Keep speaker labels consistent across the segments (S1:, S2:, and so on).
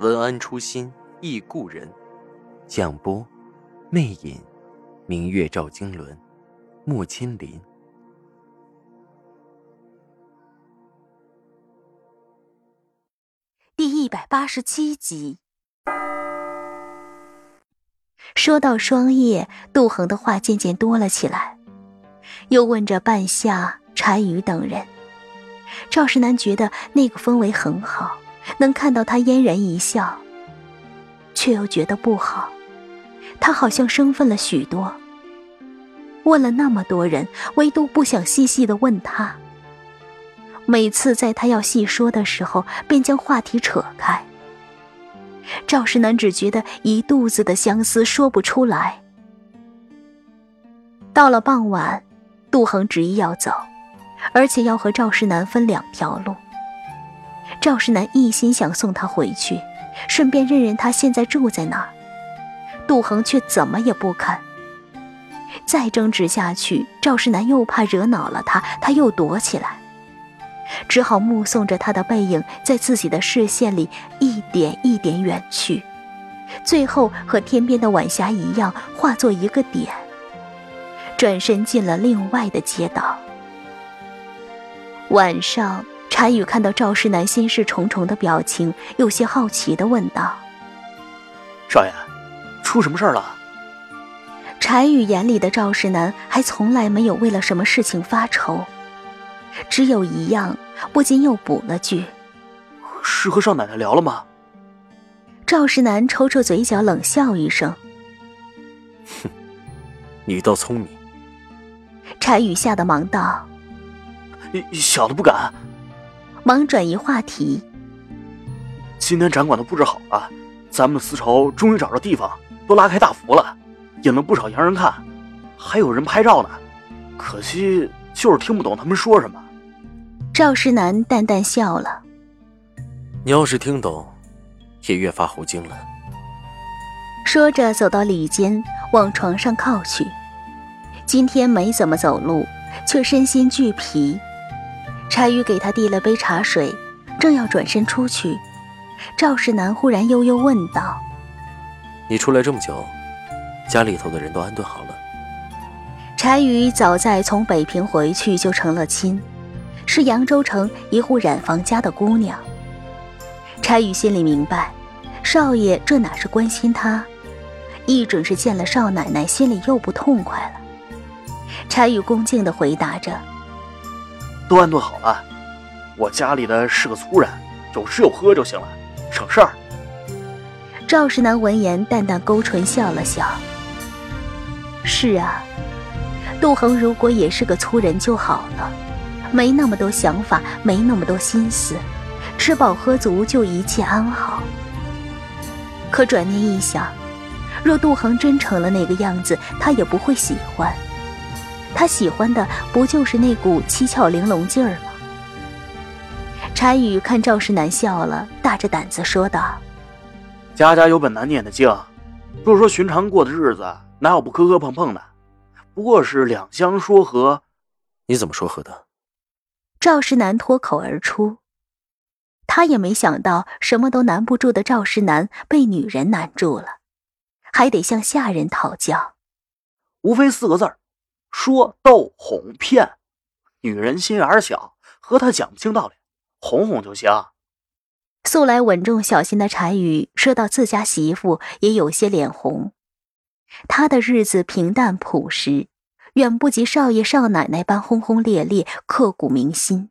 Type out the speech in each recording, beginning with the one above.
S1: 文安初心忆故人，蒋波，魅影，明月照经纶，木千林。
S2: 第一百八十七集。说到霜叶，杜恒的话渐渐多了起来，又问着半夏、柴鱼等人。赵世南觉得那个氛围很好。能看到他嫣然一笑，却又觉得不好。他好像生分了许多。问了那么多人，唯独不想细细的问他。每次在他要细说的时候，便将话题扯开。赵世南只觉得一肚子的相思说不出来。到了傍晚，杜恒执意要走，而且要和赵世南分两条路。赵世南一心想送他回去，顺便认认他现在住在哪儿。杜恒却怎么也不肯。再争执下去，赵世南又怕惹恼了他，他又躲起来，只好目送着他的背影在自己的视线里一点一点远去，最后和天边的晚霞一样，化作一个点，转身进了另外的街道。晚上。柴宇看到赵世南心事重重的表情，有些好奇的问道：“
S3: 少爷，出什么事了？”
S2: 柴宇眼里的赵世南还从来没有为了什么事情发愁，只有一样，不禁又补了句：“
S3: 是和少奶奶聊了吗？”
S2: 赵世南抽抽嘴角，冷笑一声：“
S1: 哼，你倒聪明。”
S2: 柴宇吓得忙道：“
S3: 小的不敢。”
S2: 忙转移话题。
S3: 今天展馆都布置好了，咱们的丝绸终于找着地方，都拉开大幅了，引了不少洋人看，还有人拍照呢。可惜就是听不懂他们说什么。
S2: 赵世南淡淡笑了：“
S1: 你要是听懂，也越发猴精了。”
S2: 说着走到里间，往床上靠去。今天没怎么走路，却身心俱疲。柴宇给他递了杯茶水，正要转身出去，赵世南忽然悠悠问道：“
S1: 你出来这么久，家里头的人都安顿好了？”
S2: 柴宇早在从北平回去就成了亲，是扬州城一户染坊家的姑娘。柴宇心里明白，少爷这哪是关心他，一准是见了少奶奶，心里又不痛快了。柴宇恭敬地回答着。
S3: 都安顿好了，我家里的是个粗人，有吃有喝就行了，省事儿。
S2: 赵世南闻言，淡淡勾唇笑了笑。是啊，杜恒如果也是个粗人就好了，没那么多想法，没那么多心思，吃饱喝足就一切安好。可转念一想，若杜恒真成了那个样子，他也不会喜欢。他喜欢的不就是那股七窍玲珑劲儿吗？柴宇看赵世南笑了，大着胆子说道：“
S3: 家家有本难念的经，若说寻常过的日子，哪有不磕磕碰碰的？不过是两相说和。
S1: 你怎么说和的？”
S2: 赵世南脱口而出，他也没想到什么都难不住的赵世南被女人难住了，还得向下人讨教，
S3: 无非四个字儿。说逗哄骗，女人心眼小，和她讲不清道理，哄哄就行。
S2: 素来稳重小心的柴宇说到自家媳妇，也有些脸红。他的日子平淡朴实，远不及少爷少奶奶般轰轰烈烈、刻骨铭心。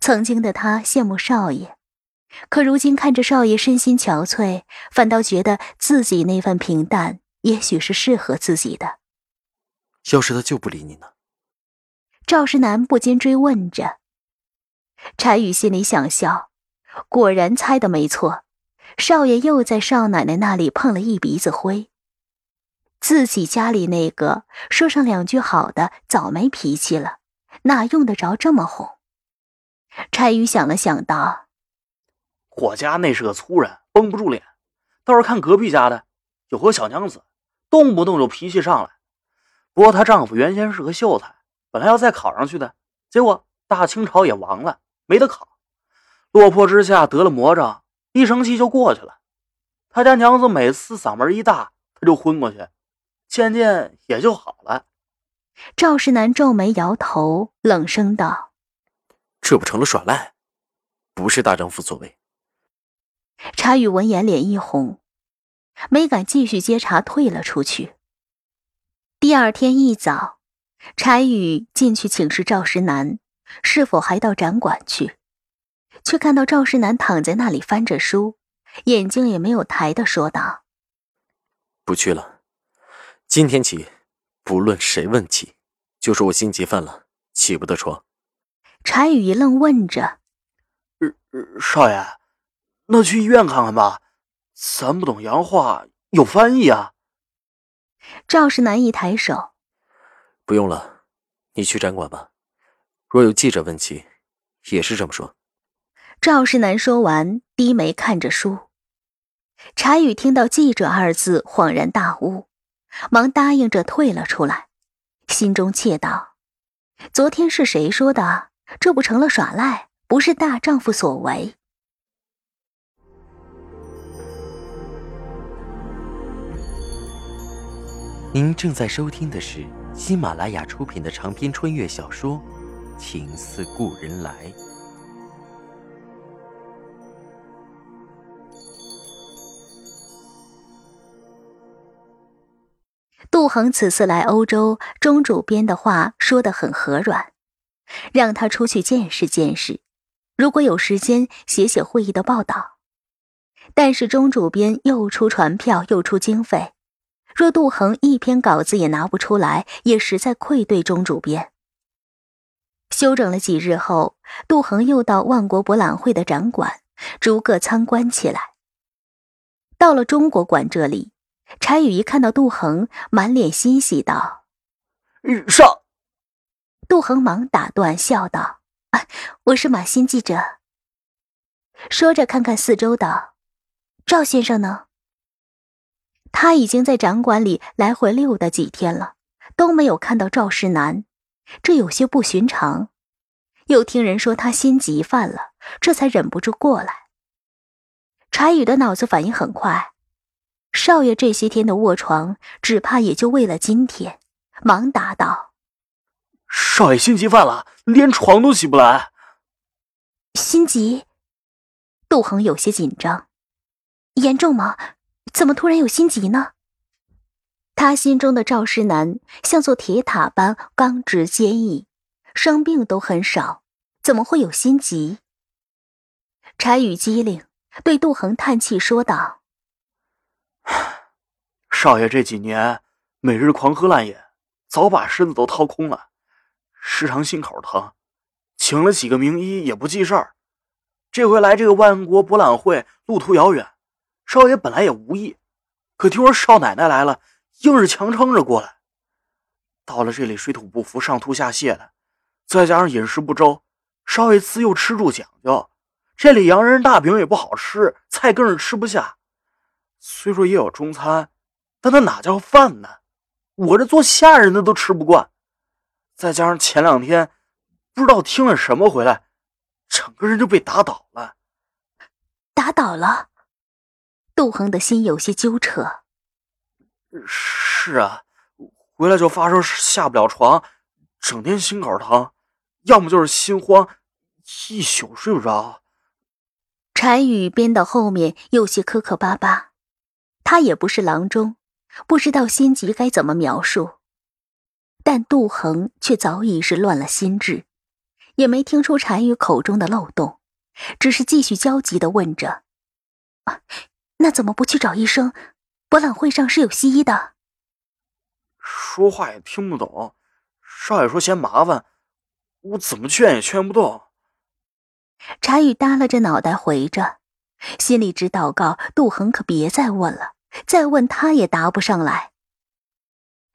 S2: 曾经的他羡慕少爷，可如今看着少爷身心憔悴，反倒觉得自己那份平淡，也许是适合自己的。
S1: 要是他就不理你呢？
S2: 赵世南不禁追问着。柴宇心里想笑，果然猜的没错，少爷又在少奶奶那里碰了一鼻子灰。自己家里那个说上两句好的早没脾气了，哪用得着这么哄？柴宇想了想，道：“
S3: 我家那是个粗人，绷不住脸。倒是看隔壁家的，有个小娘子，动不动就脾气上来。不过她丈夫原先是个秀才，本来要再考上去的，结果大清朝也亡了，没得考。落魄之下得了魔障，一生气就过去了。他家娘子每次嗓门一大，他就昏过去。”渐渐也就好了。
S2: 赵世南皱眉摇头，冷声道：“
S1: 这不成了耍赖，不是大丈夫所为。”
S2: 查宇闻言脸一红，没敢继续接茬，退了出去。第二天一早，柴宇进去请示赵石南，是否还到展馆去，却看到赵石南躺在那里翻着书，眼睛也没有抬的，说道：“
S1: 不去了。”今天起，不论谁问起，就说我心急犯了，起不得床。
S2: 柴宇一愣，问着：“
S3: 少爷，那去医院看看吧，咱不懂洋话，有翻译啊。”
S2: 赵世南一抬手：“
S1: 不用了，你去展馆吧。若有记者问起，也是这么说。”
S2: 赵世南说完，低眉看着书。柴宇听到“记者”二字，恍然大悟。忙答应着退了出来，心中窃道：“昨天是谁说的？这不成了耍赖，不是大丈夫所为。”
S1: 您正在收听的是喜马拉雅出品的长篇穿越小说《情似故人来》。
S2: 杜恒此次来欧洲，钟主编的话说得很和软，让他出去见识见识，如果有时间写写会议的报道。但是钟主编又出船票又出经费，若杜恒一篇稿子也拿不出来，也实在愧对钟主编。休整了几日后，杜恒又到万国博览会的展馆逐个参观起来。到了中国馆这里。柴宇一看到杜恒，满脸欣喜道：“
S3: 上！”
S2: 杜恒忙打断，笑道：“啊，我是马新记者。”说着，看看四周道：“赵先生呢？”他已经在展馆里来回溜达几天了，都没有看到赵世南，这有些不寻常。又听人说他心急犯了，这才忍不住过来。柴宇的脑子反应很快。少爷这些天的卧床，只怕也就为了今天。忙答道：“
S3: 少爷心急犯了，连床都起不来。”
S2: 心急？杜恒有些紧张，严重吗？怎么突然有心急呢？他心中的赵世南像座铁塔般刚直坚毅，生病都很少，怎么会有心急？柴宇机灵，对杜恒叹气说道。
S3: 少爷这几年每日狂喝烂饮，早把身子都掏空了，时常心口疼，请了几个名医也不济事儿。这回来这个万国博览会，路途遥远，少爷本来也无意，可听说少奶奶来了，硬是强撑着过来。到了这里水土不服，上吐下泻的，再加上饮食不周，少爷自幼吃住讲究，这里洋人大饼也不好吃，菜更是吃不下。虽说也有中餐，但那哪叫饭呢？我这做下人的都吃不惯。再加上前两天不知道听了什么回来，整个人就被打倒了。
S2: 打倒了，杜恒的心有些揪扯。
S3: 是啊，回来就发烧，下不了床，整天心口疼，要么就是心慌，一宿睡不着。
S2: 单宇编到后面有些磕磕巴巴。他也不是郎中，不知道心急该怎么描述，但杜恒却早已是乱了心智，也没听出单于口中的漏洞，只是继续焦急的问着：“啊，那怎么不去找医生？博览会上是有西医的。”
S3: 说话也听不懂，少爷说嫌麻烦，我怎么劝也劝不动。
S2: 柴宇耷拉着脑袋回着，心里直祷告：杜恒可别再问了，再问他也答不上来。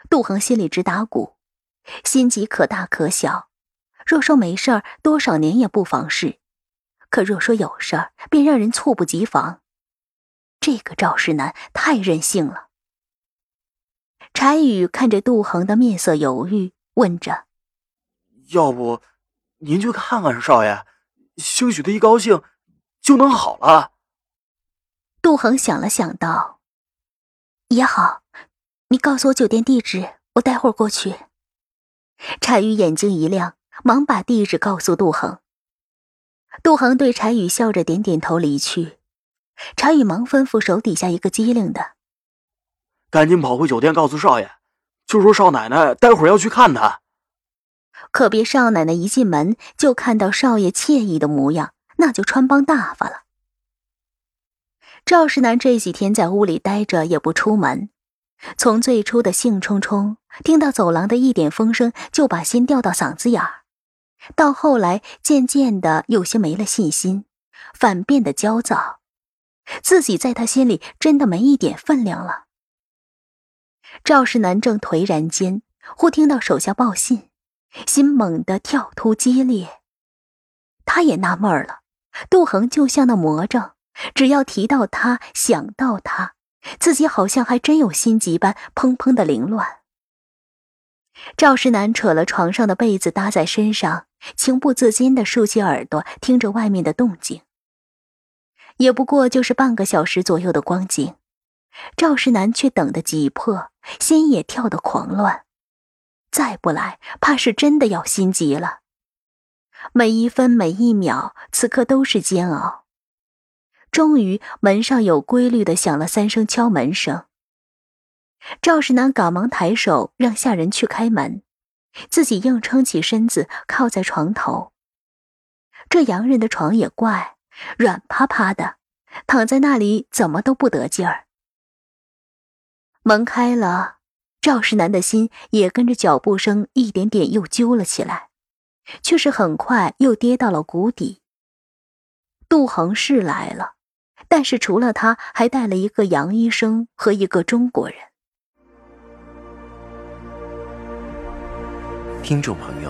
S2: 杜恒心里直打鼓，心急可大可小。若说没事儿，多少年也不妨事；可若说有事儿，便让人猝不及防。这个赵世南太任性了。柴宇看着杜恒的面色犹豫，问着：“
S3: 要不，您去看看少爷，兴许他一高兴就能好了。”
S2: 杜恒想了想，道：“也好，你告诉我酒店地址，我待会儿过去。”柴宇眼睛一亮，忙把地址告诉杜恒。杜恒对柴宇笑着点点头，离去。柴宇忙吩咐手底下一个机灵的。
S3: 赶紧跑回酒店告诉少爷，就说少奶奶待会儿要去看他。
S2: 可别少奶奶一进门就看到少爷惬意的模样，那就穿帮大发了。赵世南这几天在屋里待着，也不出门。从最初的兴冲冲，听到走廊的一点风声就把心吊到嗓子眼儿，到后来渐渐的有些没了信心，反变得焦躁，自己在他心里真的没一点分量了。赵世南正颓然间，忽听到手下报信，心猛地跳突激烈。他也纳闷了，杜恒就像那魔怔，只要提到他，想到他，自己好像还真有心急般砰砰的凌乱。赵世南扯了床上的被子搭在身上，情不自禁地竖起耳朵听着外面的动静。也不过就是半个小时左右的光景。赵世南却等得急迫，心也跳得狂乱。再不来，怕是真的要心急了。每一分每一秒，此刻都是煎熬。终于，门上有规律的响了三声敲门声。赵世南赶忙抬手让下人去开门，自己硬撑起身子靠在床头。这洋人的床也怪软趴趴的，躺在那里怎么都不得劲儿。门开了，赵世南的心也跟着脚步声一点点又揪了起来，却是很快又跌到了谷底。杜恒是来了，但是除了他，还带了一个杨医生和一个中国人。
S1: 听众朋友，